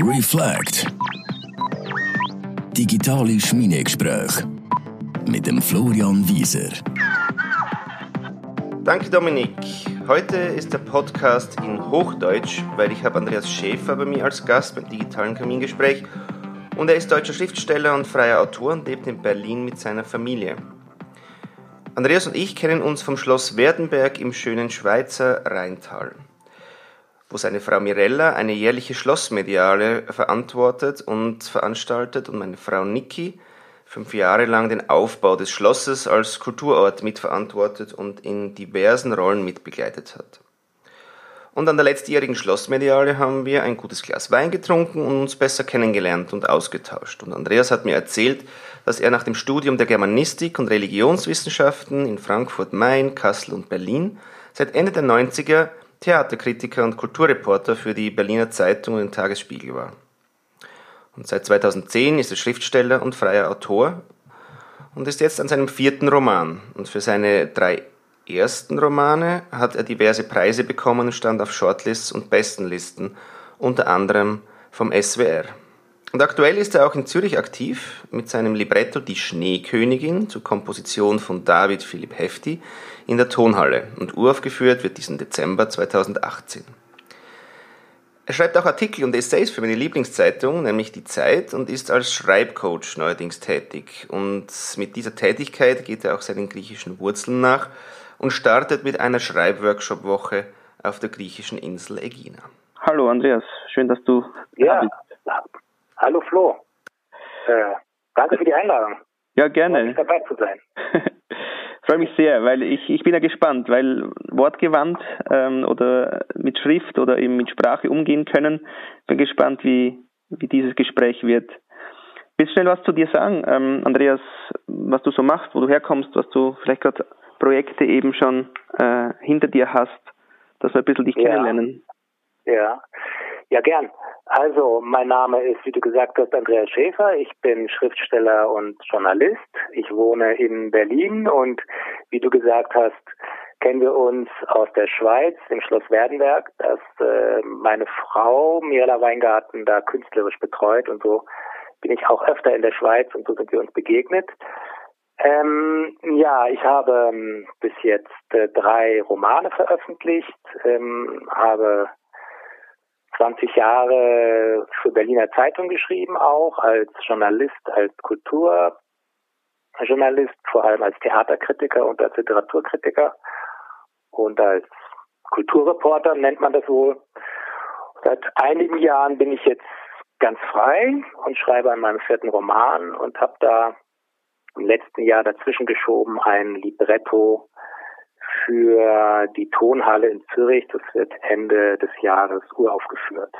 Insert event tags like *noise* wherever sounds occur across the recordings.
Reflect. Digitale Schmiedegespräche mit dem Florian Wieser. Danke Dominik. Heute ist der Podcast in Hochdeutsch, weil ich habe Andreas Schäfer bei mir als Gast beim digitalen Kamingespräch und er ist deutscher Schriftsteller und freier Autor und lebt in Berlin mit seiner Familie. Andreas und ich kennen uns vom Schloss Werdenberg im schönen Schweizer Rheintal wo seine Frau Mirella eine jährliche Schlossmediale verantwortet und veranstaltet und meine Frau Niki fünf Jahre lang den Aufbau des Schlosses als Kulturort mitverantwortet und in diversen Rollen mitbegleitet hat. Und an der letztjährigen Schlossmediale haben wir ein gutes Glas Wein getrunken und uns besser kennengelernt und ausgetauscht. Und Andreas hat mir erzählt, dass er nach dem Studium der Germanistik und Religionswissenschaften in Frankfurt, Main, Kassel und Berlin seit Ende der 90er Theaterkritiker und Kulturreporter für die Berliner Zeitung und den Tagesspiegel war. Und seit 2010 ist er Schriftsteller und freier Autor und ist jetzt an seinem vierten Roman. Und für seine drei ersten Romane hat er diverse Preise bekommen und stand auf Shortlists und Bestenlisten, unter anderem vom SWR. Und aktuell ist er auch in Zürich aktiv mit seinem Libretto Die Schneekönigin zur Komposition von David Philipp Hefti in der Tonhalle und uraufgeführt wird diesen Dezember 2018. Er schreibt auch Artikel und Essays für meine Lieblingszeitung, nämlich Die Zeit, und ist als Schreibcoach neuerdings tätig. Und mit dieser Tätigkeit geht er auch seinen griechischen Wurzeln nach und startet mit einer Schreibworkshop-Woche auf der griechischen Insel Ägina. Hallo Andreas, schön, dass du ja, da bist. Hallo Flo. Äh, danke für die Einladung. Ja, gerne. Freue dabei zu sein. *laughs* Freue mich sehr, weil ich, ich bin ja gespannt, weil wortgewandt ähm, oder mit Schrift oder eben mit Sprache umgehen können. Bin gespannt, wie, wie dieses Gespräch wird. Willst du schnell was zu dir sagen, ähm, Andreas, was du so machst, wo du herkommst, was du vielleicht gerade Projekte eben schon äh, hinter dir hast, dass wir ein bisschen dich ja. kennenlernen? Ja, ja, gern. Also, mein Name ist, wie du gesagt hast, Andreas Schäfer. Ich bin Schriftsteller und Journalist. Ich wohne in Berlin und wie du gesagt hast, kennen wir uns aus der Schweiz, im Schloss Werdenberg, das äh, meine Frau Mirella Weingarten da künstlerisch betreut und so bin ich auch öfter in der Schweiz und so sind wir uns begegnet. Ähm, ja, ich habe ähm, bis jetzt äh, drei Romane veröffentlicht, ähm, habe 20 Jahre für Berliner Zeitung geschrieben, auch als Journalist, als Kulturjournalist, vor allem als Theaterkritiker und als Literaturkritiker und als Kulturreporter nennt man das wohl. Seit einigen Jahren bin ich jetzt ganz frei und schreibe an meinem vierten Roman und habe da im letzten Jahr dazwischen geschoben ein Libretto für die Tonhalle in Zürich. Das wird Ende des Jahres uraufgeführt.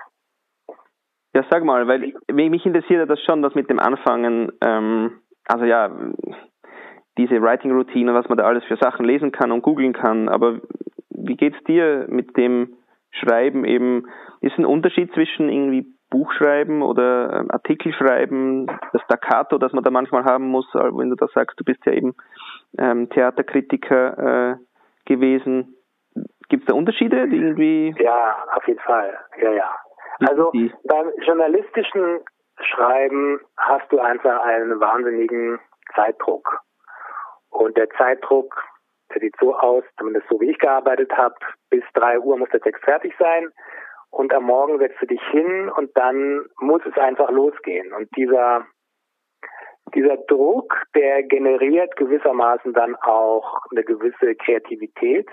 Ja, sag mal, weil mich interessiert das schon, das mit dem Anfangen, ähm, also ja, diese Writing-Routine, was man da alles für Sachen lesen kann und googeln kann, aber wie geht's dir mit dem Schreiben eben? Ist ein Unterschied zwischen irgendwie Buchschreiben oder ähm, Artikel schreiben, das Staccato, das man da manchmal haben muss, wenn du da sagst, du bist ja eben ähm, Theaterkritiker, äh, gewesen. Gibt es da Unterschiede, die irgendwie? Ja, auf jeden Fall. Ja, ja. Also beim journalistischen Schreiben hast du einfach einen wahnsinnigen Zeitdruck. Und der Zeitdruck, der sieht so aus, zumindest so wie ich gearbeitet habe, bis drei Uhr muss der Text fertig sein. Und am Morgen setzt du dich hin und dann muss es einfach losgehen. Und dieser dieser Druck, der generiert gewissermaßen dann auch eine gewisse Kreativität,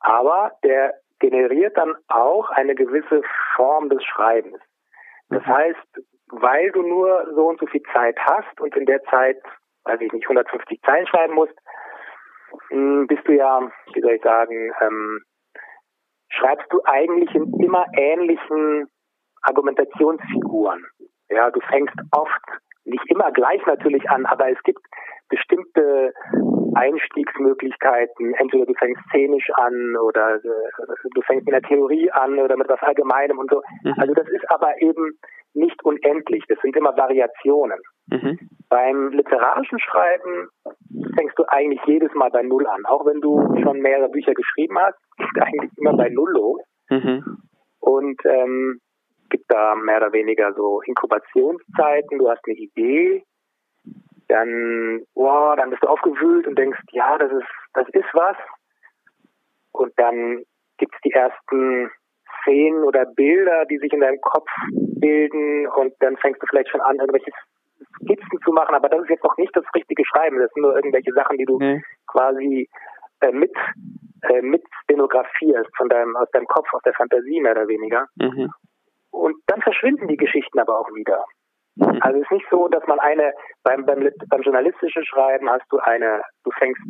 aber der generiert dann auch eine gewisse Form des Schreibens. Das mhm. heißt, weil du nur so und so viel Zeit hast und in der Zeit, weiß ich nicht, 150 Zeilen schreiben musst, hm, bist du ja, wie soll ich sagen, ähm, schreibst du eigentlich in immer ähnlichen Argumentationsfiguren. Ja, du fängst oft nicht immer gleich natürlich an, aber es gibt bestimmte Einstiegsmöglichkeiten. Entweder du fängst szenisch an oder äh, du fängst mit einer Theorie an oder mit was Allgemeinem und so. Mhm. Also das ist aber eben nicht unendlich. Das sind immer Variationen. Mhm. Beim literarischen Schreiben fängst du eigentlich jedes Mal bei Null an. Auch wenn du schon mehrere Bücher geschrieben hast, *laughs* geht eigentlich immer bei Null los. Mhm. Und ähm, gibt gibt da mehr oder weniger so Inkubationszeiten, du hast eine Idee, dann, wow, dann bist du aufgewühlt und denkst, ja, das ist, das ist was. Und dann gibt's die ersten Szenen oder Bilder, die sich in deinem Kopf bilden und dann fängst du vielleicht schon an, irgendwelche Skizzen zu machen, aber das ist jetzt noch nicht das richtige Schreiben, das sind nur irgendwelche Sachen, die du mhm. quasi äh, mit äh, mit stenografierst von deinem aus deinem Kopf, aus der Fantasie mehr oder weniger. Mhm. Und dann verschwinden die Geschichten aber auch wieder. Mhm. Also es ist nicht so, dass man eine beim, beim beim journalistischen Schreiben hast du eine, du fängst,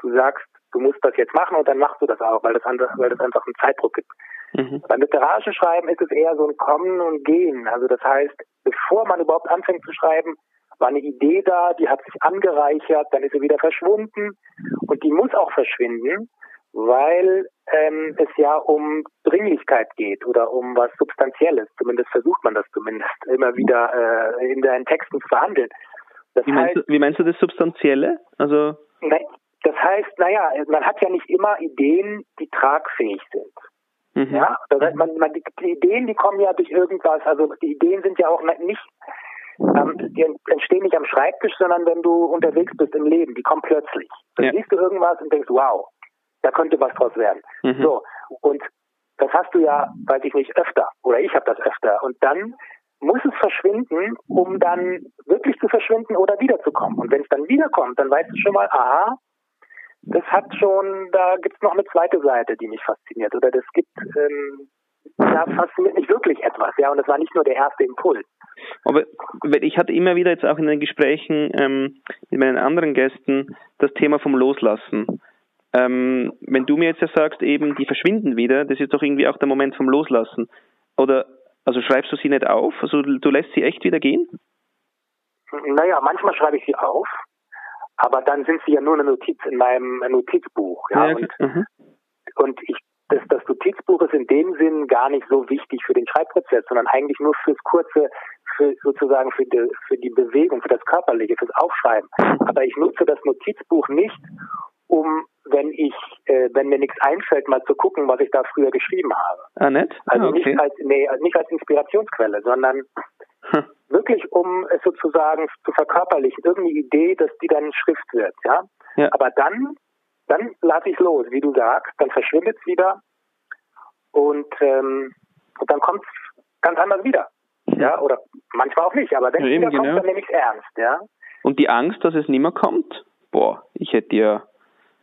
du sagst, du musst das jetzt machen und dann machst du das auch, weil das andere, weil das einfach einen Zeitdruck gibt. Mhm. Beim literarischen Schreiben ist es eher so ein Kommen und Gehen. Also das heißt, bevor man überhaupt anfängt zu schreiben, war eine Idee da, die hat sich angereichert, dann ist sie wieder verschwunden und die muss auch verschwinden, weil ähm, es ja um Dringlichkeit geht oder um was Substanzielles. Zumindest versucht man das zumindest *laughs* immer wieder äh, in deinen Texten zu verhandeln. Das wie, meinst heißt, du, wie meinst du das Substanzielle? Also das heißt, naja, man hat ja nicht immer Ideen, die tragfähig sind. Mhm. Ja, das heißt, man, man, die, die, Ideen, die kommen ja durch irgendwas, also die Ideen sind ja auch nicht, ähm, die entstehen nicht am Schreibtisch, sondern wenn du unterwegs bist im Leben, die kommen plötzlich. Dann ja. siehst du irgendwas und denkst, wow, da könnte was draus werden. Mhm. So, und das hast du ja, weiß ich nicht, öfter, oder ich habe das öfter. Und dann muss es verschwinden, um dann wirklich zu verschwinden oder wiederzukommen. Und wenn es dann wiederkommt, dann weißt du schon mal, aha, das hat schon, da gibt es noch eine zweite Seite, die mich fasziniert. Oder das gibt, ähm, da fasziniert mich wirklich etwas, ja, und das war nicht nur der erste Impuls. Aber ich hatte immer wieder jetzt auch in den Gesprächen ähm, mit meinen anderen Gästen das Thema vom Loslassen. Ähm, wenn du mir jetzt ja sagst, eben, die verschwinden wieder, das ist doch irgendwie auch der Moment vom Loslassen. Oder, also schreibst du sie nicht auf? Also du lässt sie echt wieder gehen? Naja, manchmal schreibe ich sie auf, aber dann sind sie ja nur eine Notiz in meinem Notizbuch. Ja, ja und, mhm. und ich, das, das Notizbuch ist in dem Sinn gar nicht so wichtig für den Schreibprozess, sondern eigentlich nur fürs kurze, für sozusagen für die, für die Bewegung, für das Körperliche, fürs Aufschreiben. Aber ich nutze das Notizbuch nicht, um, wenn ich, äh, wenn mir nichts einfällt, mal zu gucken, was ich da früher geschrieben habe. Ah, nett? Also ah, okay. nicht als, nee, nicht als Inspirationsquelle, sondern hm. wirklich, um es sozusagen zu verkörperlichen, irgendeine Idee, dass die dann Schrift wird, ja. ja. Aber dann, dann lasse ich los, wie du sagst, dann verschwindet es wieder und, ähm, und dann kommt es ganz anders wieder. Hm. Ja, oder manchmal auch nicht, aber wenn ja, es wieder kommt, genau. dann nehme ich es ernst, ja. Und die Angst, dass es nicht mehr kommt? Boah, ich hätte ja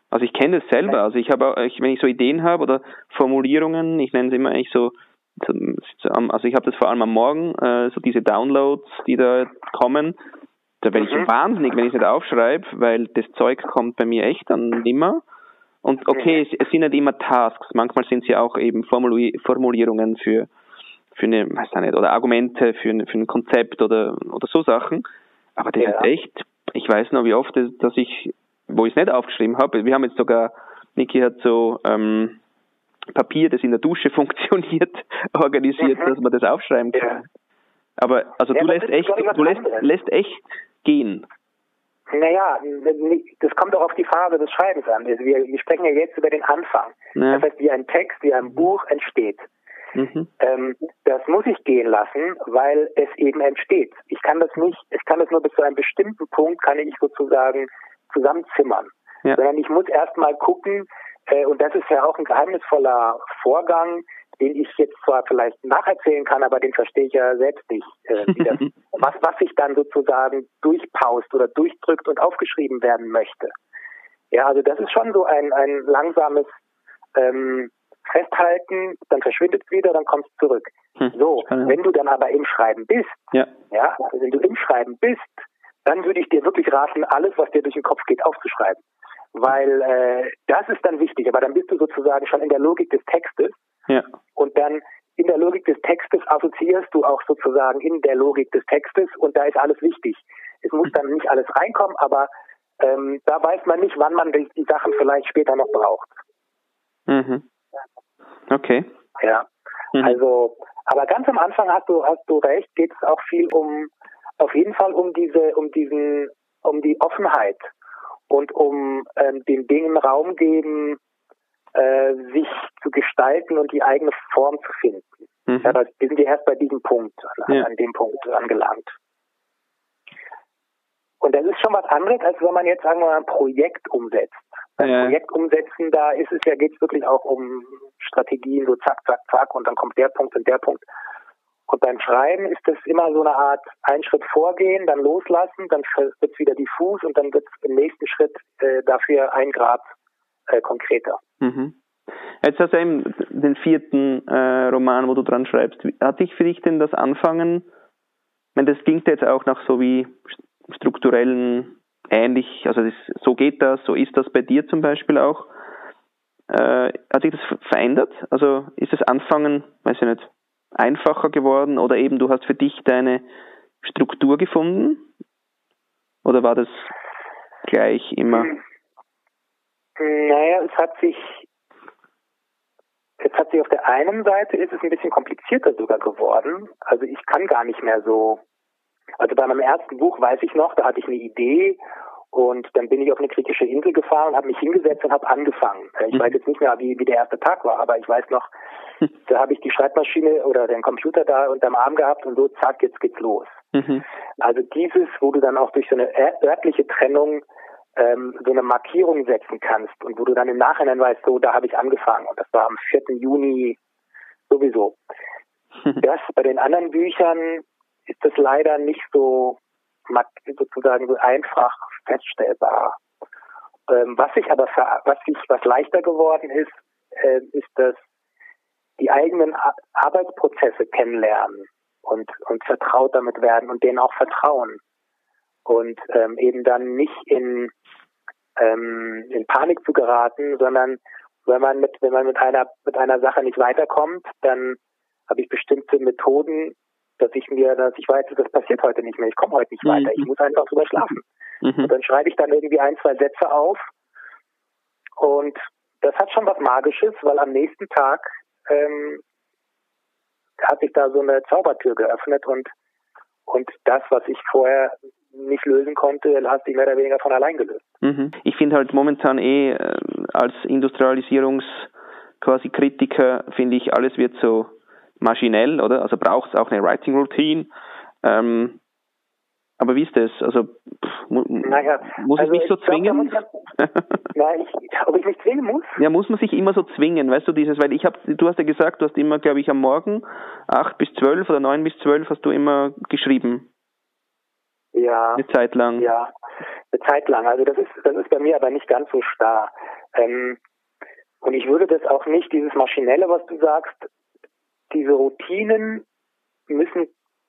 also ich kenne das selber. Also ich habe, wenn ich so Ideen habe oder Formulierungen, ich nenne es immer eigentlich so, also ich habe das vor allem am Morgen, äh, so diese Downloads, die da kommen, da werde ich mhm. wahnsinnig, wenn ich es nicht aufschreibe, weil das Zeug kommt bei mir echt dann nimmer. Und okay, es, sind nicht immer Tasks, manchmal sind sie auch eben Formulierungen für, für eine, weiß ich nicht, oder Argumente für, für ein Konzept oder, oder so Sachen. Aber das ja. ist echt, ich weiß noch, wie oft, dass ich wo ich es nicht aufgeschrieben habe. Wir haben jetzt sogar, Niki hat so ähm, Papier, das in der Dusche *laughs* funktioniert, organisiert, mhm. dass man das aufschreiben kann. Ja. Aber also ja, du lässt echt, du lässt, lässt echt gehen. Naja, das kommt auch auf die Phase des Schreibens an. Also wir, wir sprechen ja jetzt über den Anfang. Ja. Das heißt, wie ein Text, wie ein Buch entsteht. Mhm. Ähm, das muss ich gehen lassen, weil es eben entsteht. Ich kann das nicht, ich kann das nur bis zu einem bestimmten Punkt, kann ich sozusagen zusammenzimmern, ja. sondern ich muss erstmal gucken, äh, und das ist ja auch ein geheimnisvoller Vorgang, den ich jetzt zwar vielleicht nacherzählen kann, aber den verstehe ich ja selbst nicht. Äh, das, *laughs* was, was sich dann sozusagen durchpaust oder durchdrückt und aufgeschrieben werden möchte. Ja, also das ist schon so ein, ein langsames ähm, Festhalten, dann verschwindet es wieder, dann kommt es zurück. Hm, so, wenn du dann aber im Schreiben bist, ja. ja, also wenn du im Schreiben bist, dann würde ich dir wirklich raten, alles, was dir durch den Kopf geht, aufzuschreiben. Weil äh, das ist dann wichtig, aber dann bist du sozusagen schon in der Logik des Textes. Ja. Und dann in der Logik des Textes assoziierst du auch sozusagen in der Logik des Textes und da ist alles wichtig. Es muss dann nicht alles reinkommen, aber ähm, da weiß man nicht, wann man die, die Sachen vielleicht später noch braucht. Mhm. Okay. Ja. Mhm. Also, aber ganz am Anfang hast du hast du recht, geht es auch viel um auf jeden Fall um diese, um diesen, um die Offenheit und um ähm, den Dingen Raum geben, äh, sich zu gestalten und die eigene Form zu finden. Mhm. Ja, wir sind ja erst bei diesem Punkt, an, ja. an dem Punkt angelangt. Und das ist schon was anderes, als wenn man jetzt, sagen wir mal, ein Projekt umsetzt. Beim ja. Projekt umsetzen, da ist es ja, geht es wirklich auch um Strategien, so zack, zack, zack, und dann kommt der Punkt und der Punkt. Und beim Schreiben ist das immer so eine Art ein Schritt vorgehen, dann loslassen, dann wird es wieder diffus und dann wird es im nächsten Schritt äh, dafür ein Grad äh, konkreter. Mhm. Jetzt hast du eben den vierten äh, Roman, wo du dran schreibst. Hat dich für dich denn das Anfangen, ich meine, das klingt jetzt auch nach so wie strukturellen ähnlich, also das, so geht das, so ist das bei dir zum Beispiel auch. Äh, hat sich das verändert? Also ist das Anfangen, weiß ich nicht, einfacher geworden oder eben du hast für dich deine Struktur gefunden? Oder war das gleich immer? Naja, es hat sich, es hat sich auf der einen Seite ist es ein bisschen komplizierter sogar geworden. Also ich kann gar nicht mehr so also bei meinem ersten Buch weiß ich noch, da hatte ich eine Idee und dann bin ich auf eine kritische Insel gefahren, habe mich hingesetzt und habe angefangen. Ich mhm. weiß jetzt nicht mehr, wie, wie der erste Tag war, aber ich weiß noch, *laughs* da habe ich die Schreibmaschine oder den Computer da unterm Arm gehabt und so, zack, jetzt geht's los. Mhm. Also dieses, wo du dann auch durch so eine örtliche Trennung ähm, so eine Markierung setzen kannst und wo du dann im Nachhinein weißt, so, da habe ich angefangen und das war am 4. Juni sowieso. *laughs* Das bei den anderen Büchern ist das leider nicht so sozusagen so einfach feststellbar. Ähm, was sich aber was sich was leichter geworden ist, äh, ist dass die eigenen Arbeitsprozesse kennenlernen und und vertraut damit werden und denen auch vertrauen und ähm, eben dann nicht in ähm, in Panik zu geraten, sondern wenn man mit wenn man mit einer mit einer Sache nicht weiterkommt, dann habe ich bestimmte Methoden dass ich mir, dass ich weiß, das passiert heute nicht mehr, ich komme heute nicht mhm. weiter, ich muss einfach drüber schlafen. Mhm. Und dann schreibe ich dann irgendwie ein, zwei Sätze auf und das hat schon was Magisches, weil am nächsten Tag ähm, hat sich da so eine Zaubertür geöffnet und und das, was ich vorher nicht lösen konnte, hat sich mehr oder weniger von allein gelöst. Mhm. Ich finde halt momentan eh äh, als Industrialisierungs quasi Kritiker finde ich alles wird so maschinell, oder? Also braucht es auch eine Writing Routine. Ähm, aber wie ist das? Also pff, mu naja, muss also ich mich so zwingen? Glaub, *laughs* nein, ich, ob ich mich zwingen muss? Ja, muss man sich immer so zwingen, weißt du, dieses, weil ich habe, du hast ja gesagt, du hast immer, glaube ich, am Morgen acht bis zwölf oder neun bis zwölf hast du immer geschrieben. Ja. Eine Zeit lang. Ja, eine Zeit lang. Also das ist, das ist bei mir aber nicht ganz so starr. Ähm, und ich würde das auch nicht, dieses Maschinelle, was du sagst, diese Routinen müssen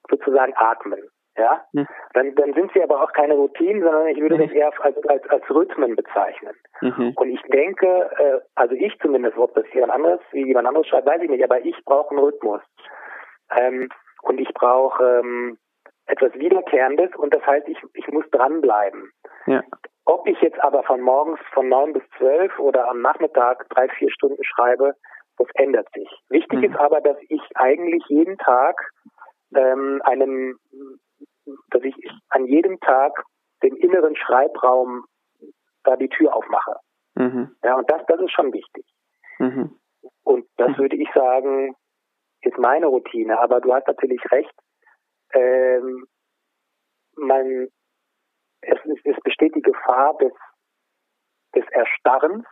sozusagen atmen. Ja, hm. dann, dann sind sie aber auch keine Routinen, sondern ich würde mhm. das eher als, als, als Rhythmen bezeichnen. Mhm. Und ich denke, äh, also ich zumindest, ob das jemand anderes, wie jemand anderes schreibt, weiß ich nicht, aber ich brauche einen Rhythmus. Ähm, und ich brauche ähm, etwas Wiederkehrendes und das heißt, ich, ich muss dranbleiben. Ja. Ob ich jetzt aber von morgens von neun bis zwölf oder am Nachmittag drei, vier Stunden schreibe, das ändert sich. Wichtig mhm. ist aber, dass ich eigentlich jeden Tag ähm, einem, dass ich an jedem Tag den inneren Schreibraum da die Tür aufmache. Mhm. Ja, und das, das ist schon wichtig. Mhm. Und das würde ich sagen, ist meine Routine. Aber du hast natürlich recht. Ähm, man, es, es besteht die Gefahr des, des Erstarrens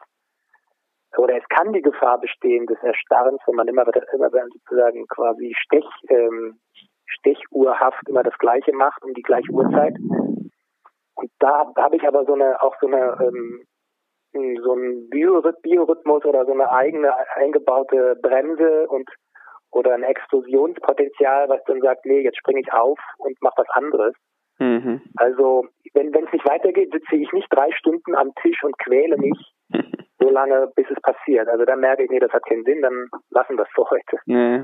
oder es kann die Gefahr bestehen des Erstarrens, wenn man immer, immer sozusagen quasi Stech, ähm, stechuhrhaft immer das Gleiche macht um die gleiche Uhrzeit. Und da habe ich aber so eine auch so eine ähm, so ein Biorhythmus oder so eine eigene eingebaute Bremse und oder ein Explosionspotenzial, was dann sagt, nee, jetzt springe ich auf und mache was anderes. Mhm. Also wenn es nicht weitergeht, sitze ich nicht drei Stunden am Tisch und quäle mich, so lange, bis es passiert. Also dann merke ich, nee, das hat keinen Sinn, dann lassen wir es für heute. Nee.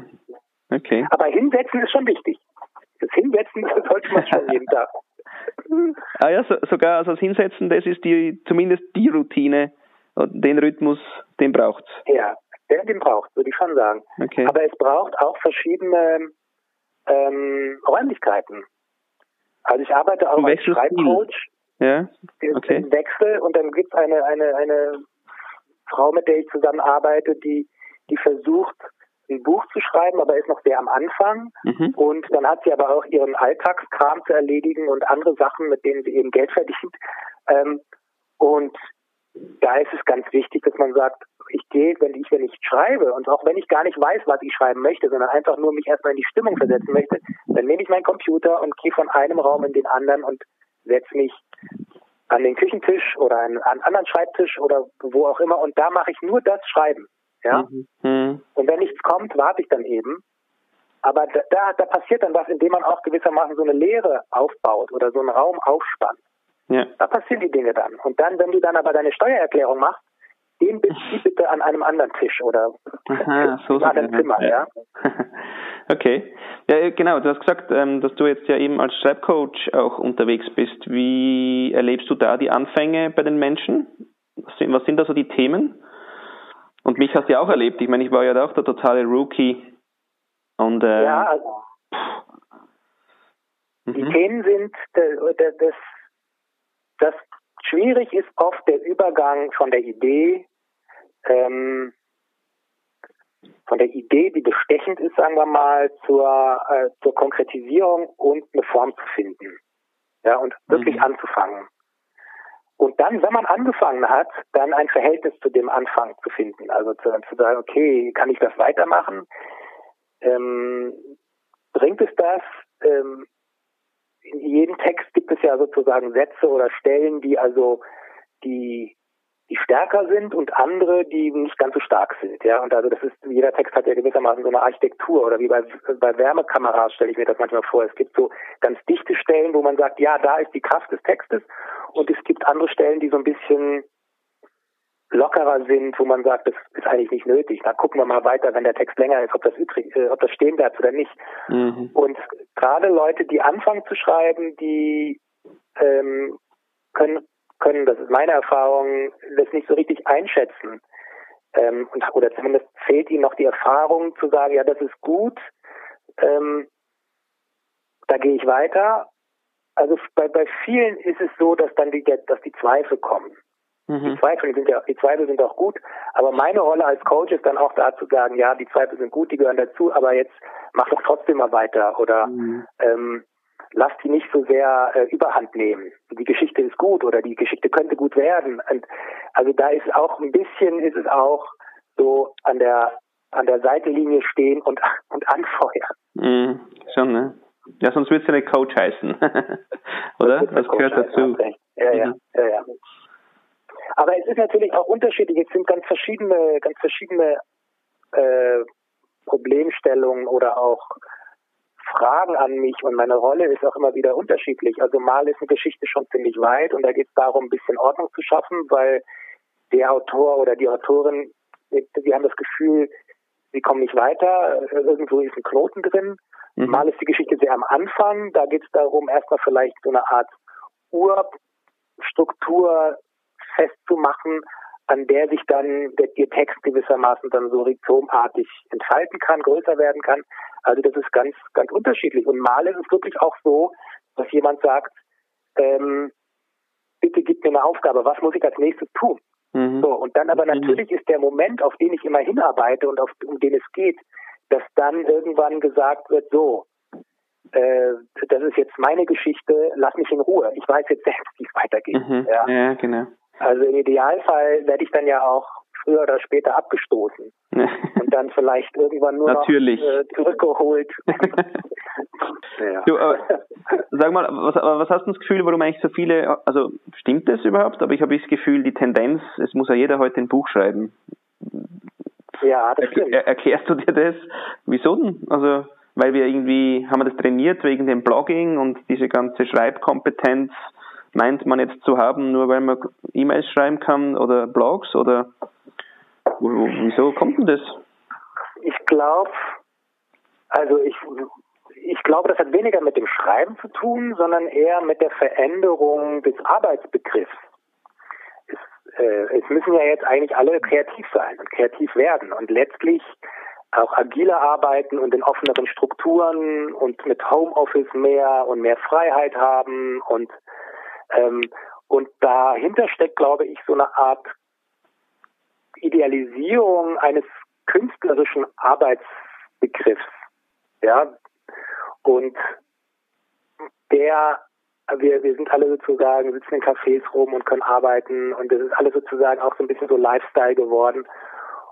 Okay. Aber hinsetzen ist schon wichtig. Das Hinsetzen *laughs* sollte man schon jeden Tag. *laughs* Ah ja, so, sogar also das Hinsetzen, das ist die zumindest die Routine, den Rhythmus, den braucht's. Ja, den, den braucht, würde ich schon sagen. Okay. Aber es braucht auch verschiedene ähm, Räumlichkeiten. Also ich arbeite auch als Schreibcoach. Ja, okay. Im Wechsel und dann gibt es eine, eine, eine Frau, mit der ich zusammenarbeite, die, die versucht, ein Buch zu schreiben, aber ist noch sehr am Anfang. Mhm. Und dann hat sie aber auch ihren Alltagskram zu erledigen und andere Sachen, mit denen sie eben Geld verdient. Ähm, und da ist es ganz wichtig, dass man sagt, ich gehe, wenn ich, wenn ich schreibe und auch wenn ich gar nicht weiß, was ich schreiben möchte, sondern einfach nur mich erstmal in die Stimmung versetzen möchte, dann nehme ich meinen Computer und gehe von einem Raum in den anderen und setze mich an den Küchentisch oder an einen anderen Schreibtisch oder wo auch immer und da mache ich nur das Schreiben. Ja? Mhm. mhm. Und wenn nichts kommt, warte ich dann eben. Aber da, da, da passiert dann was, indem man auch gewissermaßen so eine Leere aufbaut oder so einen Raum aufspannt. Ja. Da passieren die Dinge dann. Und dann, wenn du dann aber deine Steuererklärung machst, den bitte, bitte an einem anderen Tisch oder Aha, *laughs* so in einem Zimmer, ja. ja. *laughs* okay. Ja, genau. Du hast gesagt, ähm, dass du jetzt ja eben als Schreibcoach auch unterwegs bist. Wie erlebst du da die Anfänge bei den Menschen? Was sind, was sind da so die Themen? Und mich hast du ja auch erlebt. Ich meine, ich war ja auch der totale Rookie. Und, äh, ja, also, die mhm. Themen sind, das, das schwierig ist oft der Übergang von der Idee, ähm, von der Idee, die bestechend ist, sagen wir mal, zur, äh, zur Konkretisierung und eine Form zu finden. Ja, und wirklich mhm. anzufangen. Und dann, wenn man angefangen hat, dann ein Verhältnis zu dem Anfang zu finden. Also zu, zu sagen, okay, kann ich das weitermachen? Ähm, bringt es das? Ähm, in jedem Text gibt es ja sozusagen Sätze oder Stellen, die also die die stärker sind und andere, die nicht ganz so stark sind. Ja, und also das ist, jeder Text hat ja gewissermaßen so eine Architektur oder wie bei, bei Wärmekameras stelle ich mir das manchmal vor. Es gibt so ganz dichte Stellen, wo man sagt, ja, da ist die Kraft des Textes und es gibt andere Stellen, die so ein bisschen lockerer sind, wo man sagt, das ist eigentlich nicht nötig. Dann gucken wir mal weiter, wenn der Text länger ist, ob das übrig, äh, ob das stehen bleibt oder nicht. Mhm. Und gerade Leute, die anfangen zu schreiben, die ähm, können können, das ist meine Erfahrung, das nicht so richtig einschätzen. Ähm, und, oder zumindest fehlt ihnen noch die Erfahrung zu sagen, ja, das ist gut, ähm, da gehe ich weiter. Also bei, bei vielen ist es so, dass dann die, dass die Zweifel kommen. Mhm. Die Zweifel sind ja, die Zweifel sind auch gut, aber meine Rolle als Coach ist dann auch da zu sagen, ja, die Zweifel sind gut, die gehören dazu, aber jetzt mach doch trotzdem mal weiter oder mhm. ähm, lass die nicht so sehr äh, überhand nehmen. Die Geschichte ist gut oder die Geschichte könnte gut werden. Und also da ist auch ein bisschen ist es auch so an der an der Seitenlinie stehen und und anfeuern. Mm, schon, ne? Ja, sonst es ja nicht Coach heißen. *laughs* Oder? Das gehört dazu. Ja, ja, mhm. ja, ja. Aber es ist natürlich auch unterschiedlich. Es sind ganz verschiedene, ganz verschiedene äh, Problemstellungen oder auch Fragen an mich und meine Rolle ist auch immer wieder unterschiedlich. Also mal ist eine Geschichte schon ziemlich weit und da geht es darum, ein bisschen Ordnung zu schaffen, weil der Autor oder die Autorin, sie haben das Gefühl, sie kommen nicht weiter, irgendwo ist ein Knoten drin. Mhm. Mal ist die Geschichte sehr am Anfang, da geht es darum, erstmal vielleicht so eine Art Urstruktur festzumachen, an der sich dann der, der Text gewissermaßen dann so rhizomartig entfalten kann, größer werden kann. Also das ist ganz, ganz unterschiedlich. Und mal ist es wirklich auch so, dass jemand sagt, ähm, bitte gib mir eine Aufgabe, was muss ich als nächstes tun? Mhm. So, und dann aber mhm. natürlich ist der Moment, auf den ich immer hinarbeite und auf, um den es geht, dass dann irgendwann gesagt wird, so, äh, das ist jetzt meine Geschichte, lass mich in Ruhe. Ich weiß jetzt selbst, wie es weitergeht. Mhm. Ja. ja, genau. Also im Idealfall werde ich dann ja auch früher oder später abgestoßen *laughs* und dann vielleicht irgendwann nur Natürlich. noch äh, zurückgeholt. *laughs* ja. du, aber, sag mal, was, was hast du das Gefühl, warum eigentlich so viele, also stimmt das überhaupt? Aber ich habe das Gefühl, die Tendenz, es muss ja jeder heute ein Buch schreiben. Ja, das stimmt. Er, erklärst du dir das? Wieso denn? Also, weil wir irgendwie, haben wir das trainiert wegen dem Blogging und diese ganze Schreibkompetenz meint man jetzt zu haben, nur weil man E-Mails schreiben kann oder Blogs oder wieso kommt denn das? Ich glaube, also ich, ich glaube, das hat weniger mit dem Schreiben zu tun, sondern eher mit der Veränderung des Arbeitsbegriffs. Es, äh, es müssen ja jetzt eigentlich alle kreativ sein und kreativ werden und letztlich auch agiler arbeiten und in offeneren Strukturen und mit Homeoffice mehr und mehr Freiheit haben und ähm, und dahinter steckt, glaube ich, so eine Art Idealisierung eines künstlerischen Arbeitsbegriffs. Ja, und der, wir, wir sind alle sozusagen, sitzen in Cafés rum und können arbeiten und das ist alles sozusagen auch so ein bisschen so Lifestyle geworden.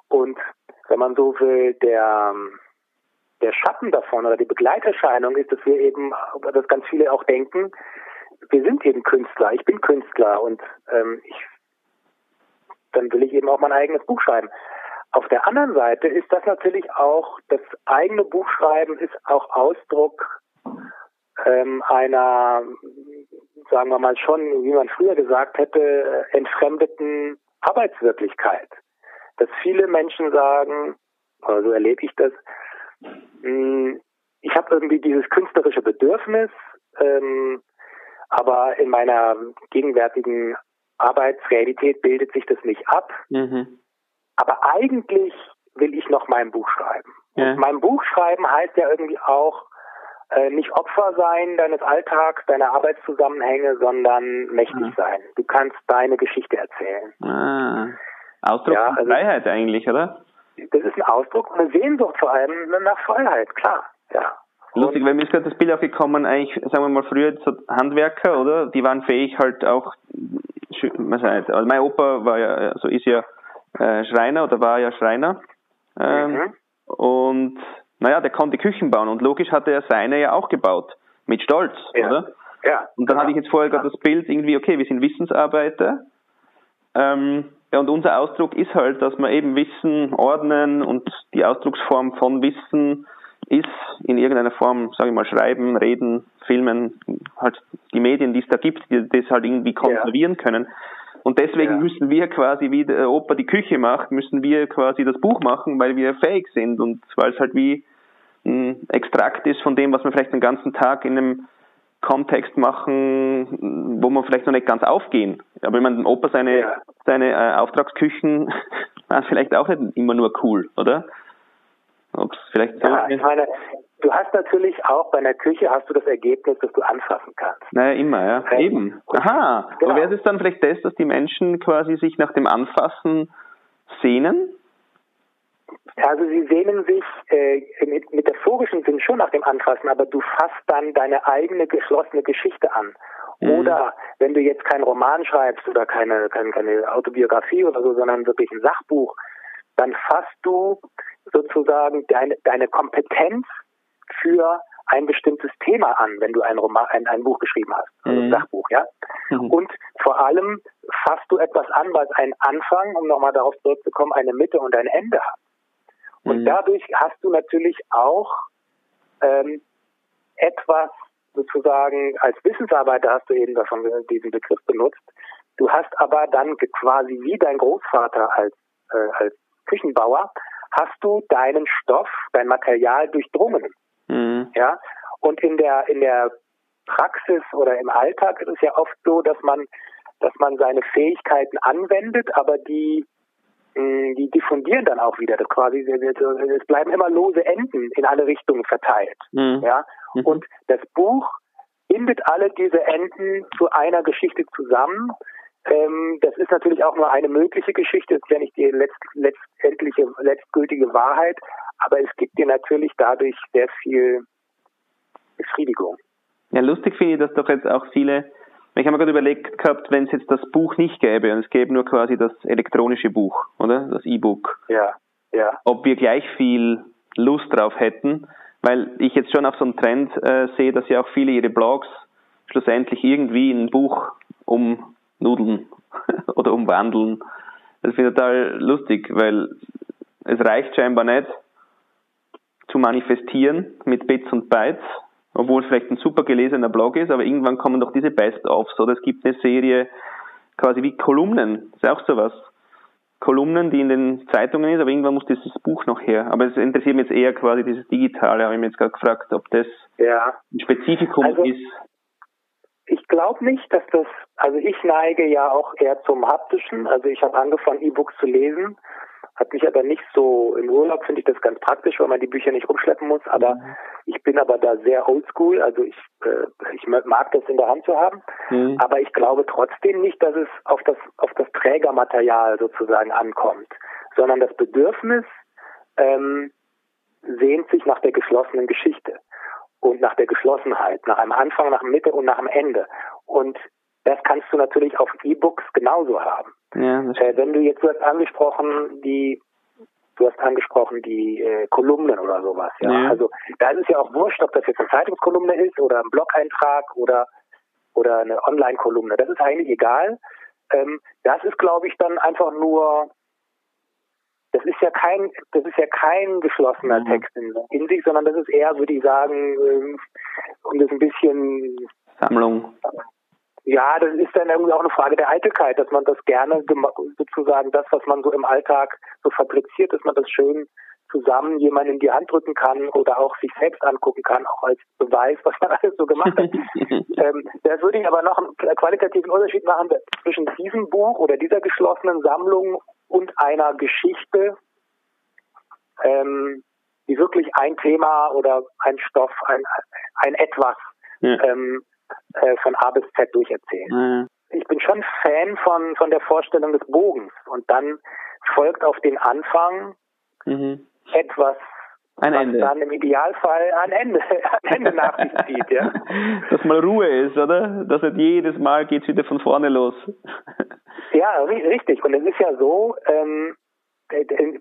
Und wenn man so will, der, der Schatten davon oder die Begleiterscheinung ist, dass wir eben, dass ganz viele auch denken, wir sind eben Künstler, ich bin Künstler und ähm, ich, dann will ich eben auch mein eigenes Buch schreiben. Auf der anderen Seite ist das natürlich auch, das eigene Buchschreiben ist auch Ausdruck ähm, einer, sagen wir mal schon, wie man früher gesagt hätte, entfremdeten Arbeitswirklichkeit. Dass viele Menschen sagen, oder so erlebe ich das, mh, hm, ich habe irgendwie dieses künstlerische Bedürfnis, ähm, aber in meiner gegenwärtigen Arbeitsrealität bildet sich das nicht ab. Mhm. Aber eigentlich will ich noch mein Buch schreiben. Ja. Und mein Buch schreiben heißt ja irgendwie auch, äh, nicht Opfer sein deines Alltags, deiner Arbeitszusammenhänge, sondern mächtig mhm. sein. Du kannst deine Geschichte erzählen. Ah. Ausdruck ja, also, Freiheit eigentlich, oder? Das ist ein Ausdruck und eine Sehnsucht vor allem nach Freiheit, klar, ja. Lustig, weil mir ist gerade das Bild aufgekommen, eigentlich, sagen wir mal, früher so Handwerker, oder? Die waren fähig halt auch, also mein Opa war ja, also ist ja äh, Schreiner oder war ja Schreiner. Ähm, mhm. Und naja, der konnte Küchen bauen und logisch hatte er seine ja auch gebaut. Mit Stolz, ja. oder? Ja. Und dann ja. hatte ich jetzt vorher gerade das Bild irgendwie, okay, wir sind Wissensarbeiter. Ähm, ja, und unser Ausdruck ist halt, dass wir eben Wissen ordnen und die Ausdrucksform von Wissen ist in irgendeiner Form, sage ich mal, schreiben, reden, filmen, halt die Medien, die es da gibt, die das halt irgendwie konservieren ja. können. Und deswegen ja. müssen wir quasi, wie der Opa die Küche macht, müssen wir quasi das Buch machen, weil wir fähig sind und weil es halt wie ein Extrakt ist von dem, was wir vielleicht den ganzen Tag in einem Kontext machen, wo man vielleicht noch nicht ganz aufgehen. Aber wenn man Opa seine, ja. seine äh, Auftragsküchen *laughs* war vielleicht auch nicht immer nur cool, oder? Ob's vielleicht so ja, ich meine, du hast natürlich auch bei einer Küche hast du das Ergebnis, das du anfassen kannst. Naja, immer, ja. Ähm, Eben. Aha. Genau. Aber wäre es dann vielleicht das, dass die Menschen quasi sich nach dem Anfassen sehnen? Also sie sehnen sich äh, mit metaphorischen Sinn schon nach dem Anfassen, aber du fasst dann deine eigene geschlossene Geschichte an. Mhm. Oder wenn du jetzt keinen Roman schreibst oder keine, keine, keine Autobiografie oder so, sondern wirklich ein Sachbuch, dann fasst du sozusagen deine, deine Kompetenz für ein bestimmtes Thema an, wenn du ein, Roman, ein, ein Buch geschrieben hast, also ein mhm. Sachbuch, ja. Mhm. Und vor allem fasst du etwas an, was einen Anfang, um nochmal darauf zurückzukommen, eine Mitte und ein Ende hat. Und mhm. dadurch hast du natürlich auch ähm, etwas sozusagen als Wissensarbeiter hast du eben davon diesen Begriff benutzt. Du hast aber dann quasi wie dein Großvater als äh, als Küchenbauer hast du deinen Stoff, dein Material durchdrungen. Mhm. Ja. Und in der in der Praxis oder im Alltag ist es ja oft so, dass man dass man seine Fähigkeiten anwendet, aber die die diffundieren dann auch wieder. Das quasi, es bleiben immer lose Enden in alle Richtungen verteilt. Mhm. Ja, mhm. und das Buch bindet alle diese Enden zu einer Geschichte zusammen. Ähm, das ist natürlich auch nur eine mögliche Geschichte, das ist ja nicht die letzt, letztendliche, letztgültige Wahrheit, aber es gibt dir natürlich dadurch sehr viel Befriedigung. Ja, lustig finde ich, dass doch jetzt auch viele ich habe mir gerade überlegt gehabt, wenn es jetzt das Buch nicht gäbe und es gäbe nur quasi das elektronische Buch, oder? Das E-Book. Ja, ja. Ob wir gleich viel Lust drauf hätten, weil ich jetzt schon auf so einen Trend äh, sehe, dass ja auch viele ihre Blogs schlussendlich irgendwie in ein Buch umnudeln *laughs* oder umwandeln. Das finde ich total lustig, weil es reicht scheinbar nicht zu manifestieren mit Bits und Bytes, obwohl es vielleicht ein super gelesener Blog ist, aber irgendwann kommen doch diese Best-ofs oder es gibt eine Serie quasi wie Kolumnen, ist auch sowas. Kolumnen, die in den Zeitungen ist, aber irgendwann muss dieses Buch noch her. Aber es interessiert mich jetzt eher quasi dieses Digitale, habe ich mir jetzt gerade gefragt, ob das ja. ein Spezifikum also, ist. Ich glaube nicht, dass das, also ich neige ja auch eher zum Haptischen, also ich habe angefangen, E-Books zu lesen. Hat mich aber nicht so, im Urlaub finde ich das ganz praktisch, weil man die Bücher nicht rumschleppen muss, aber mhm. ich bin aber da sehr oldschool, also ich, äh, ich mag das in der Hand zu haben, mhm. aber ich glaube trotzdem nicht, dass es auf das, auf das Trägermaterial sozusagen ankommt, sondern das Bedürfnis, ähm, sehnt sich nach der geschlossenen Geschichte nach der Geschlossenheit, nach einem Anfang, nach einer Mitte und nach einem Ende. Und das kannst du natürlich auf E-Books genauso haben. Ja, äh, wenn du jetzt, du hast angesprochen, die du hast angesprochen die äh, Kolumnen oder sowas, ja? ja. Also da ist es ja auch wurscht, ob das jetzt eine Zeitungskolumne ist oder ein Blog-Eintrag oder oder eine Online-Kolumne. Das ist eigentlich egal. Ähm, das ist, glaube ich, dann einfach nur das ist ja kein, das ist ja kein geschlossener mhm. Text in, in, sich, sondern das ist eher, würde ich sagen, ähm, um das ein bisschen Sammlung. Ja, das ist dann irgendwie auch eine Frage der Eitelkeit, dass man das gerne sozusagen das, was man so im Alltag so fabriziert, dass man das schön zusammen jemanden in die Hand drücken kann oder auch sich selbst angucken kann, auch als Beweis, was man *laughs* alles so gemacht hat. *laughs* ähm, da würde ich aber noch einen qualitativen Unterschied machen zwischen diesem Buch oder dieser geschlossenen Sammlung und einer Geschichte, ähm, die wirklich ein Thema oder ein Stoff, ein, ein etwas ja. ähm, äh, von A bis Z durcherzählen. Ja. Ich bin schon Fan von, von der Vorstellung des Bogens und dann folgt auf den Anfang mhm. Etwas, ein Ende. dann im Idealfall ein Ende, ein Ende nach sich zieht, ja. *laughs* Dass mal Ruhe ist, oder? Dass nicht jedes Mal geht's wieder von vorne los. *laughs* Ja, richtig. Und es ist ja so, ähm,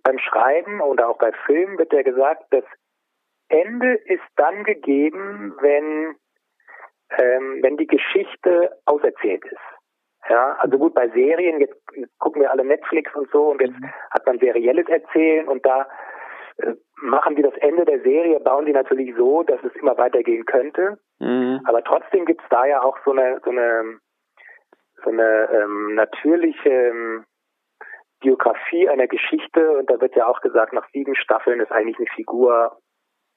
beim Schreiben oder auch bei Filmen wird ja gesagt, das Ende ist dann gegeben, wenn, ähm, wenn die Geschichte auserzählt ist. Ja, also gut, bei Serien, jetzt, gucken wir alle Netflix und so und jetzt mhm. hat man serielles Erzählen und da äh, machen die das Ende der Serie, bauen die natürlich so, dass es immer weitergehen könnte. Mhm. Aber trotzdem gibt es da ja auch so eine, so eine so eine ähm, natürliche ähm, Biografie einer Geschichte und da wird ja auch gesagt, nach sieben Staffeln ist eigentlich eine Figur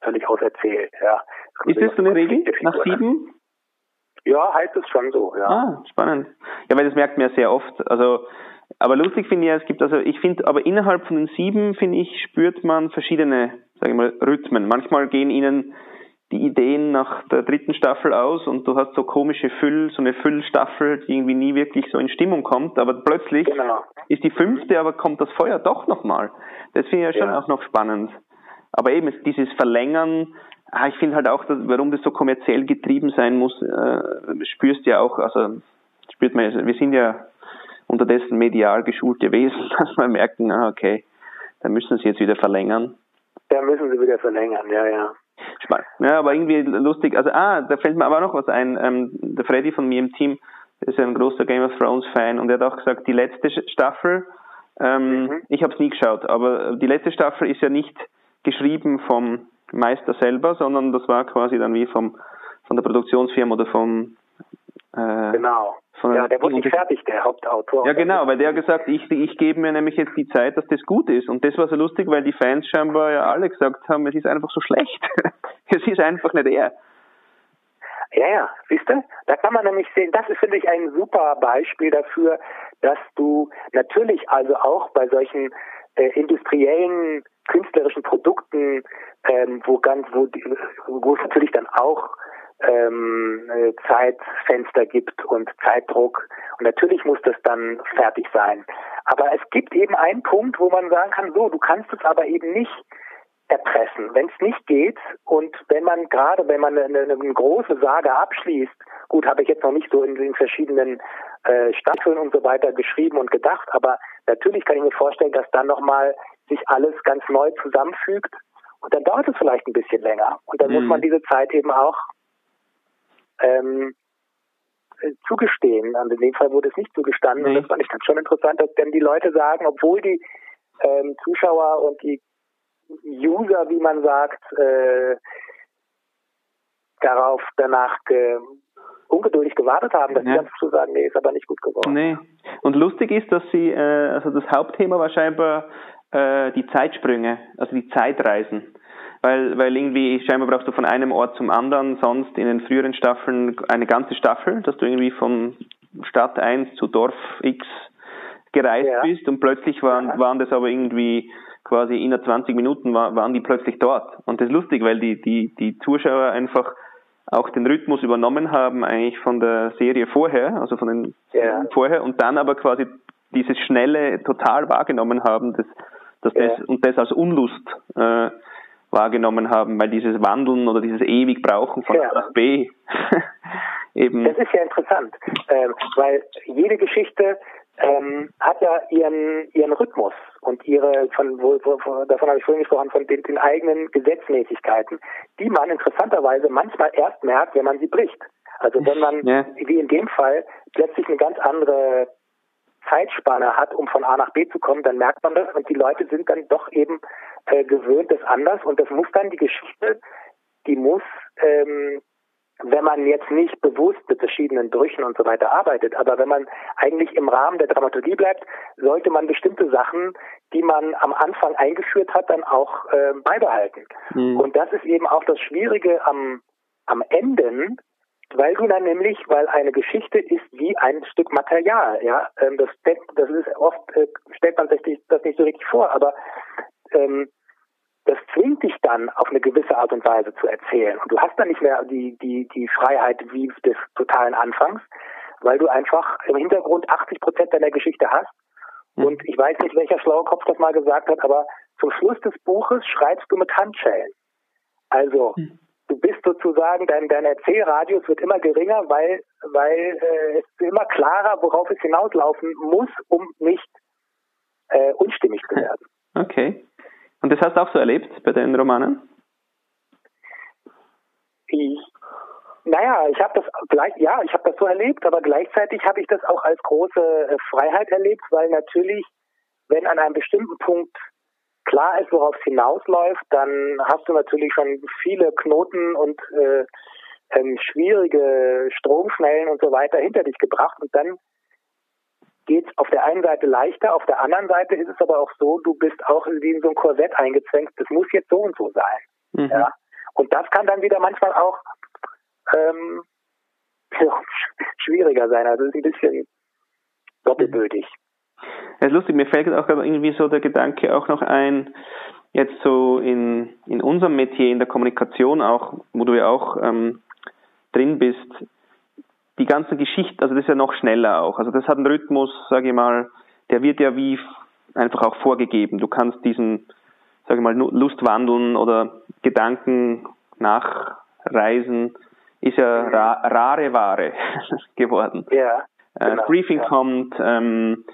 völlig auserzählt. Ja. Ist das so eine Regel? Nach sieben? Ja, heißt es schon so, ja. Ah, spannend. Ja, weil das merkt man ja sehr oft. Also, aber lustig finde ich ja, es gibt also, ich finde, aber innerhalb von den sieben, finde ich, spürt man verschiedene, sage ich mal, Rhythmen. Manchmal gehen ihnen die Ideen nach der dritten Staffel aus und du hast so komische Füll, so eine Füllstaffel, die irgendwie nie wirklich so in Stimmung kommt, aber plötzlich genau. ist die fünfte, aber kommt das Feuer doch nochmal. Das finde ich ja schon ja. auch noch spannend. Aber eben dieses Verlängern, ah, ich finde halt auch, dass, warum das so kommerziell getrieben sein muss, äh, spürst ja auch, also spürt man, wir sind ja unterdessen medial geschulte Wesen, *laughs* dass wir merken, ah, okay, da müssen sie jetzt wieder verlängern. Da müssen sie wieder verlängern, ja, ja. Spannend. Ja, aber irgendwie lustig. Also, ah, da fällt mir aber noch was ein. Ähm, der Freddy von mir im Team ist ja ein großer Game of Thrones Fan und er hat auch gesagt, die letzte Staffel, ähm, mhm. ich habe es nie geschaut, aber die letzte Staffel ist ja nicht geschrieben vom Meister selber, sondern das war quasi dann wie vom von der Produktionsfirma oder vom äh, genau. Ja, der wurde nicht fertig, der Hauptautor. Ja, genau, weil der hat gesagt, ich, ich gebe mir nämlich jetzt die Zeit, dass das gut ist. Und das war so lustig, weil die Fans scheinbar ja alle gesagt haben, es ist einfach so schlecht. *laughs* es ist einfach nicht er. Ja, ja, siehst du? Da kann man nämlich sehen, das ist, finde ich, ein super Beispiel dafür, dass du natürlich also auch bei solchen äh, industriellen künstlerischen Produkten, ähm, wo ganz, wo, wo es natürlich dann auch ähm, äh, Zeitfenster gibt und Zeitdruck. Und natürlich muss das dann fertig sein. Aber es gibt eben einen Punkt, wo man sagen kann, so, du kannst es aber eben nicht erpressen. Wenn es nicht geht und wenn man gerade, wenn man eine, eine große Sage abschließt, gut, habe ich jetzt noch nicht so in den verschiedenen äh, Staffeln und so weiter geschrieben und gedacht, aber natürlich kann ich mir vorstellen, dass dann nochmal sich alles ganz neu zusammenfügt und dann dauert es vielleicht ein bisschen länger. Und dann mhm. muss man diese Zeit eben auch ähm, äh, zugestehen. Und in dem Fall wurde es nicht zugestanden. Nee. Und das fand ich dann schon interessant, dass dann die Leute sagen, obwohl die ähm, Zuschauer und die User, wie man sagt, äh, darauf danach ge ungeduldig gewartet haben, dass ja. sie dann zu sagen, nee, ist aber nicht gut geworden. Nee. Und lustig ist, dass sie, äh, also das Hauptthema war scheinbar äh, die Zeitsprünge, also die Zeitreisen weil, weil irgendwie scheinbar brauchst du von einem Ort zum anderen, sonst in den früheren Staffeln eine ganze Staffel, dass du irgendwie von Stadt 1 zu Dorf X gereist ja. bist und plötzlich waren, ja. waren das aber irgendwie quasi inner 20 Minuten war, waren die plötzlich dort. Und das ist lustig, weil die, die, die Zuschauer einfach auch den Rhythmus übernommen haben eigentlich von der Serie vorher, also von den ja. vorher und dann aber quasi dieses schnelle total wahrgenommen haben, das dass ja. das, und das als Unlust äh, wahrgenommen haben, weil dieses Wandeln oder dieses ewig Brauchen von ja. A nach B *laughs* eben. Das ist ja interessant, ähm, weil jede Geschichte ähm, hat ja ihren ihren Rhythmus und ihre von wo, wo, davon habe ich vorhin gesprochen von den, den eigenen Gesetzmäßigkeiten, die man interessanterweise manchmal erst merkt, wenn man sie bricht. Also wenn man ja. wie in dem Fall plötzlich eine ganz andere Zeitspanne hat, um von A nach B zu kommen, dann merkt man das und die Leute sind dann doch eben äh, gewöhnt, das anders und das muss dann die Geschichte, die muss ähm, wenn man jetzt nicht bewusst mit verschiedenen Brüchen und so weiter arbeitet, aber wenn man eigentlich im Rahmen der Dramaturgie bleibt, sollte man bestimmte Sachen, die man am Anfang eingeführt hat, dann auch äh, beibehalten. Mhm. Und das ist eben auch das Schwierige am, am Enden, weil du dann nämlich, weil eine Geschichte ist wie ein Stück Material, ja, ähm, das, das ist oft, äh, stellt man sich das nicht so richtig vor, aber ähm, das zwingt dich dann auf eine gewisse Art und Weise zu erzählen. Und du hast dann nicht mehr die, die, die Freiheit wie des totalen Anfangs, weil du einfach im Hintergrund 80 Prozent deiner Geschichte hast. Hm. Und ich weiß nicht, welcher schlaue Kopf das mal gesagt hat, aber zum Schluss des Buches schreibst du mit Handschellen. Also, hm. Du bist sozusagen, dein, dein Erzählradius wird immer geringer, weil, weil äh, es ist immer klarer, worauf es hinauslaufen muss, um nicht äh, unstimmig zu werden. Okay. Und das hast du auch so erlebt bei deinen Romanen? Ich, naja, ich habe das gleich, ja, ich habe das so erlebt, aber gleichzeitig habe ich das auch als große äh, Freiheit erlebt, weil natürlich, wenn an einem bestimmten Punkt klar ist, worauf es hinausläuft, dann hast du natürlich schon viele Knoten und äh, ähm, schwierige Stromschnellen und so weiter hinter dich gebracht und dann geht es auf der einen Seite leichter, auf der anderen Seite ist es aber auch so, du bist auch wie in so ein Korsett eingezwängt, das muss jetzt so und so sein. Mhm. Ja? Und das kann dann wieder manchmal auch ähm, *laughs* schwieriger sein. Also ist ein bisschen doppelbödig. Ja, ist lustig, mir fällt auch irgendwie so der Gedanke auch noch ein, jetzt so in, in unserem Metier, in der Kommunikation auch, wo du ja auch ähm, drin bist, die ganzen Geschichten, also das ist ja noch schneller auch. Also das hat einen Rhythmus, sage ich mal, der wird ja wie einfach auch vorgegeben. Du kannst diesen, sage ich mal, Lustwandeln oder Gedanken nachreisen, ist ja ra rare Ware *laughs* geworden. Ja. Äh, genau, äh, Briefing ja. kommt, ähm,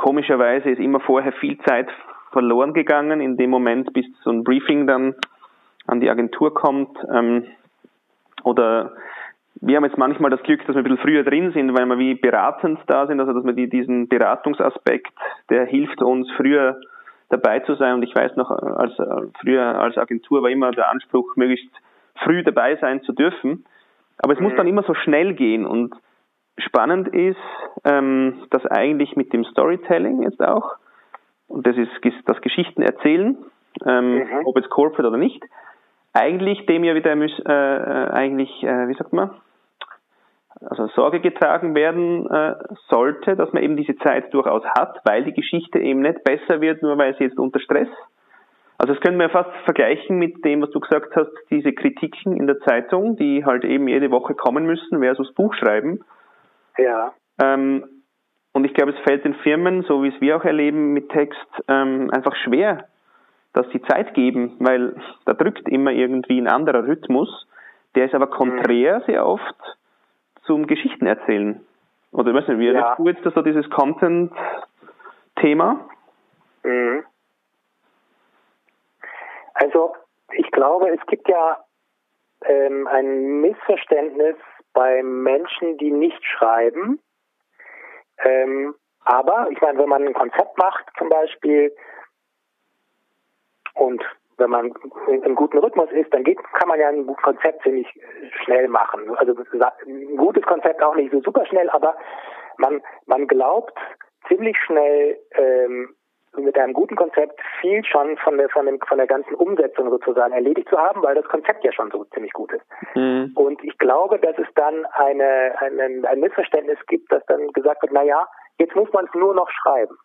komischerweise ist immer vorher viel Zeit verloren gegangen, in dem Moment, bis so ein Briefing dann an die Agentur kommt. Ähm, oder wir haben jetzt manchmal das Glück, dass wir ein bisschen früher drin sind, weil wir wie beratend da sind, also dass wir die, diesen Beratungsaspekt, der hilft uns früher dabei zu sein. Und ich weiß noch, als früher als Agentur war immer der Anspruch, möglichst früh dabei sein zu dürfen. Aber es mhm. muss dann immer so schnell gehen. Und spannend ist, ähm, dass eigentlich mit dem Storytelling jetzt auch, und das ist das Geschichten erzählen, ähm, mhm. ob jetzt Corporate oder nicht, eigentlich dem ja wieder äh, äh, eigentlich, äh, wie sagt man, also Sorge getragen werden äh, sollte, dass man eben diese Zeit durchaus hat, weil die Geschichte eben nicht besser wird, nur weil sie jetzt unter Stress. Also das können wir fast vergleichen mit dem, was du gesagt hast, diese Kritiken in der Zeitung, die halt eben jede Woche kommen müssen, versus Buchschreiben. Ja. Ähm, und ich glaube, es fällt den Firmen, so wie es wir auch erleben mit Text, ähm, einfach schwer, dass sie Zeit geben, weil da drückt immer irgendwie ein anderer Rhythmus. Der ist aber konträr sehr oft zum Geschichten erzählen. Oder ich weiß nicht, wie ja. du jetzt so dieses Content-Thema? Mhm. Also ich glaube, es gibt ja ähm, ein Missverständnis bei Menschen, die nicht schreiben. Ähm, aber ich meine, wenn man ein Konzept macht zum Beispiel und wenn man im guten Rhythmus ist, dann geht, kann man ja ein Konzept ziemlich schnell machen. Also ein gutes Konzept auch nicht so super schnell, aber man, man glaubt ziemlich schnell ähm, mit einem guten Konzept viel schon von der von, dem, von der ganzen Umsetzung sozusagen erledigt zu haben, weil das Konzept ja schon so ziemlich gut ist. Mhm. Und ich glaube, dass es dann eine, eine, ein Missverständnis gibt, dass dann gesagt wird, na ja, jetzt muss man es nur noch schreiben.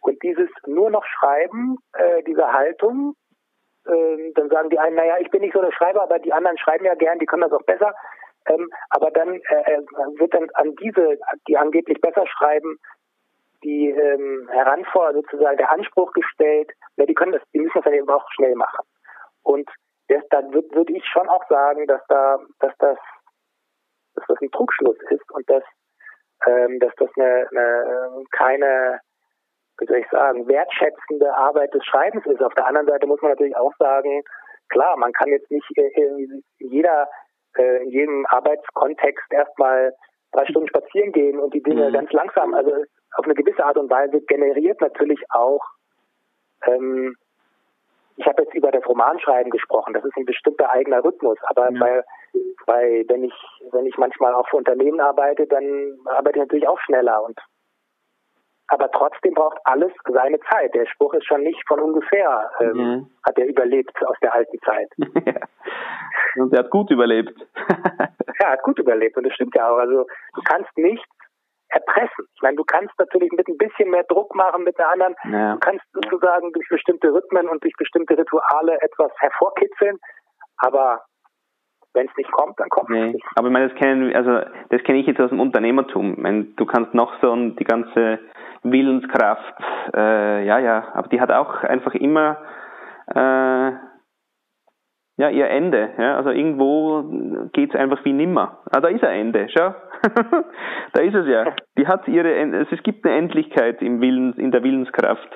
Und dieses nur noch Schreiben, äh, diese Haltung, ähm, dann sagen die einen, naja, ich bin nicht so der Schreiber, aber die anderen schreiben ja gern, die können das auch besser. Ähm, aber dann äh, äh, wird dann an diese, die angeblich besser schreiben, die ähm, Heranforderung, sozusagen der Anspruch gestellt, na, die können das, die müssen das dann eben auch schnell machen. Und das, da würde würd ich schon auch sagen, dass da, dass das, dass das ein Trugschluss ist und dass, ähm, dass das eine, eine keine, wie soll ich sagen, wertschätzende Arbeit des Schreibens ist. Auf der anderen Seite muss man natürlich auch sagen, klar, man kann jetzt nicht in jeder, äh, in jedem Arbeitskontext erstmal drei Stunden spazieren gehen und die Dinge mhm. ganz langsam, also auf eine gewisse Art und Weise generiert natürlich auch, ähm, ich habe jetzt über das Romanschreiben gesprochen, das ist ein bestimmter eigener Rhythmus, aber ja. bei, bei, wenn ich, wenn ich manchmal auch für Unternehmen arbeite, dann arbeite ich natürlich auch schneller und aber trotzdem braucht alles seine Zeit. Der Spruch ist schon nicht von ungefähr, ähm, mhm. hat er überlebt aus der alten Zeit. *laughs* und er hat gut überlebt. *laughs* ja, er hat gut überlebt und das stimmt ja auch. Also du kannst nichts erpressen. Ich meine, du kannst natürlich mit ein bisschen mehr Druck machen mit der anderen. Ja. Du kannst sozusagen durch bestimmte Rhythmen und durch bestimmte Rituale etwas hervorkitzeln, aber wenn es nicht kommt, dann kommt nee. es nicht. Aber ich meine, das kennen, also das kenne ich jetzt aus dem Unternehmertum. Ich meine, du kannst noch so die ganze Willenskraft, äh, ja, ja, aber die hat auch einfach immer äh, ja, ihr Ende. Ja? Also irgendwo geht es einfach wie nimmer. Ah, da ist ein Ende, schau. *laughs* da ist es ja. Die hat ihre, es gibt eine Endlichkeit im Willen, in der Willenskraft.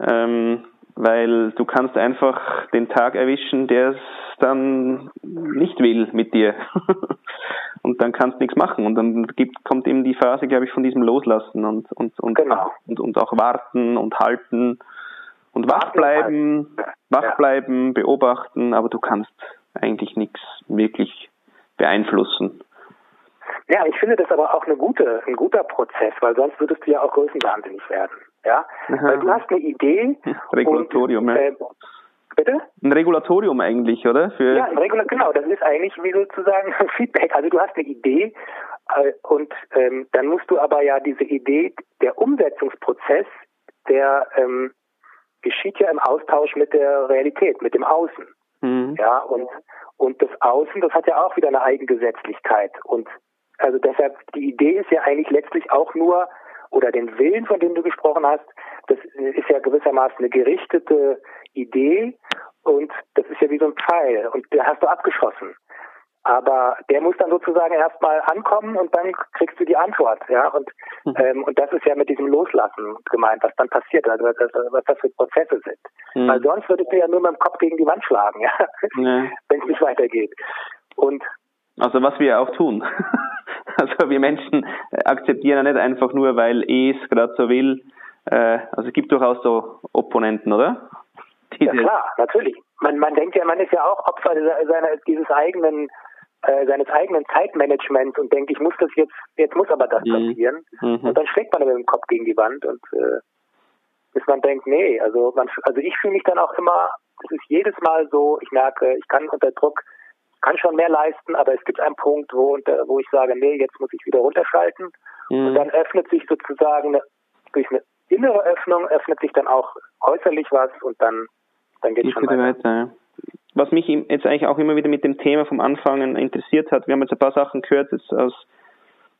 Ähm, weil du kannst einfach den Tag erwischen, der es dann nicht will mit dir. *laughs* und dann kannst du nichts machen. Und dann gibt, kommt eben die Phase, glaube ich, von diesem Loslassen und, und, und, genau. und, und auch warten und halten und wach bleiben, wach bleiben, beobachten, aber du kannst eigentlich nichts wirklich beeinflussen. Ja, ich finde das aber auch eine gute, ein guter Prozess, weil sonst würdest du ja auch größenwahnsinnig werden. Ja, Aha. weil du hast eine Idee. Regulatorium, und, äh, Bitte? Ein Regulatorium eigentlich, oder? Für ja, ein Regula genau. Das ist eigentlich wie sozusagen *laughs* Feedback. Also du hast eine Idee äh, und ähm, dann musst du aber ja diese Idee, der Umsetzungsprozess, der ähm, geschieht ja im Austausch mit der Realität, mit dem Außen. Mhm. Ja, und, und das Außen, das hat ja auch wieder eine Eigengesetzlichkeit. Und also deshalb, die Idee ist ja eigentlich letztlich auch nur, oder den Willen, von dem du gesprochen hast, das ist ja gewissermaßen eine gerichtete Idee und das ist ja wie so ein Pfeil und der hast du abgeschossen. Aber der muss dann sozusagen erstmal ankommen und dann kriegst du die Antwort, ja. Und mhm. ähm, und das ist ja mit diesem Loslassen gemeint, was dann passiert, also was, was das für Prozesse sind. Mhm. Weil sonst würdest du ja nur mit dem Kopf gegen die Wand schlagen, ja, ja. *laughs* wenn es nicht weitergeht. Und also was wir auch tun. *laughs* also wir Menschen akzeptieren ja nicht einfach nur, weil es gerade so will. Äh, also es gibt durchaus so Opponenten, oder? Die ja klar, natürlich. Man, man denkt ja, man ist ja auch Opfer seiner, dieses eigenen äh, seines eigenen Zeitmanagements und denkt, ich muss das jetzt, jetzt muss aber das mhm. passieren. Mhm. Und dann schlägt man mit dem Kopf gegen die Wand und äh, bis man denkt, nee, also man, also ich fühle mich dann auch immer, es ist jedes Mal so, ich merke, ich kann unter Druck, kann schon mehr leisten, aber es gibt einen Punkt, wo, wo ich sage, nee, jetzt muss ich wieder runterschalten. Mhm. Und dann öffnet sich sozusagen eine, durch eine innere Öffnung öffnet sich dann auch äußerlich was und dann, dann geht es schon weiter. weiter ja was mich jetzt eigentlich auch immer wieder mit dem Thema vom Anfangen interessiert hat, wir haben jetzt ein paar Sachen gehört jetzt aus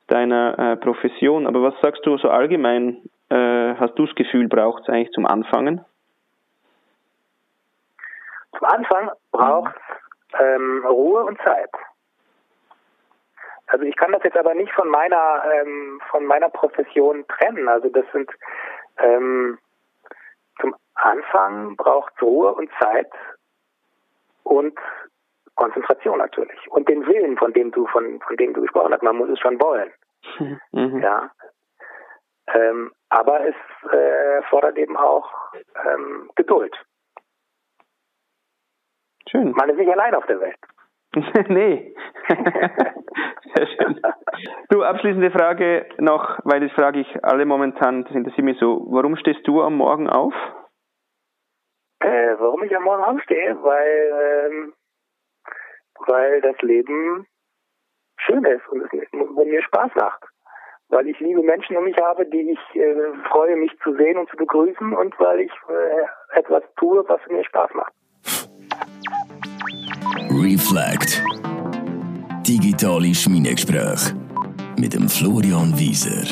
deiner äh, Profession, aber was sagst du so allgemein, äh, hast du das Gefühl, braucht es eigentlich zum Anfangen? Zum Anfang braucht es ähm, Ruhe und Zeit. Also ich kann das jetzt aber nicht von meiner ähm, von meiner Profession trennen. Also das sind ähm, zum Anfang braucht es Ruhe und Zeit und Konzentration natürlich und den Willen, von dem du von von dem du gesprochen hast. Man muss es schon wollen. *laughs* Mhm. Ja. Ähm, aber es äh, fordert eben auch ähm, Geduld. Schön. Man ist nicht allein auf der Welt. *laughs* nee. *laughs* Sehr schön. Du, abschließende Frage noch, weil das frage ich alle momentan, das interessiert mich so. Warum stehst du am Morgen auf? Äh, warum ich am Morgen aufstehe? Weil, ähm, weil das Leben schön ist und es und mir Spaß macht. Weil ich liebe Menschen um mich habe, die ich äh, freue, mich zu sehen und zu begrüßen und weil ich äh, etwas tue, was mir Spaß macht. Reflect. Digitale Schmiedegespräche mit dem Florian Wieser.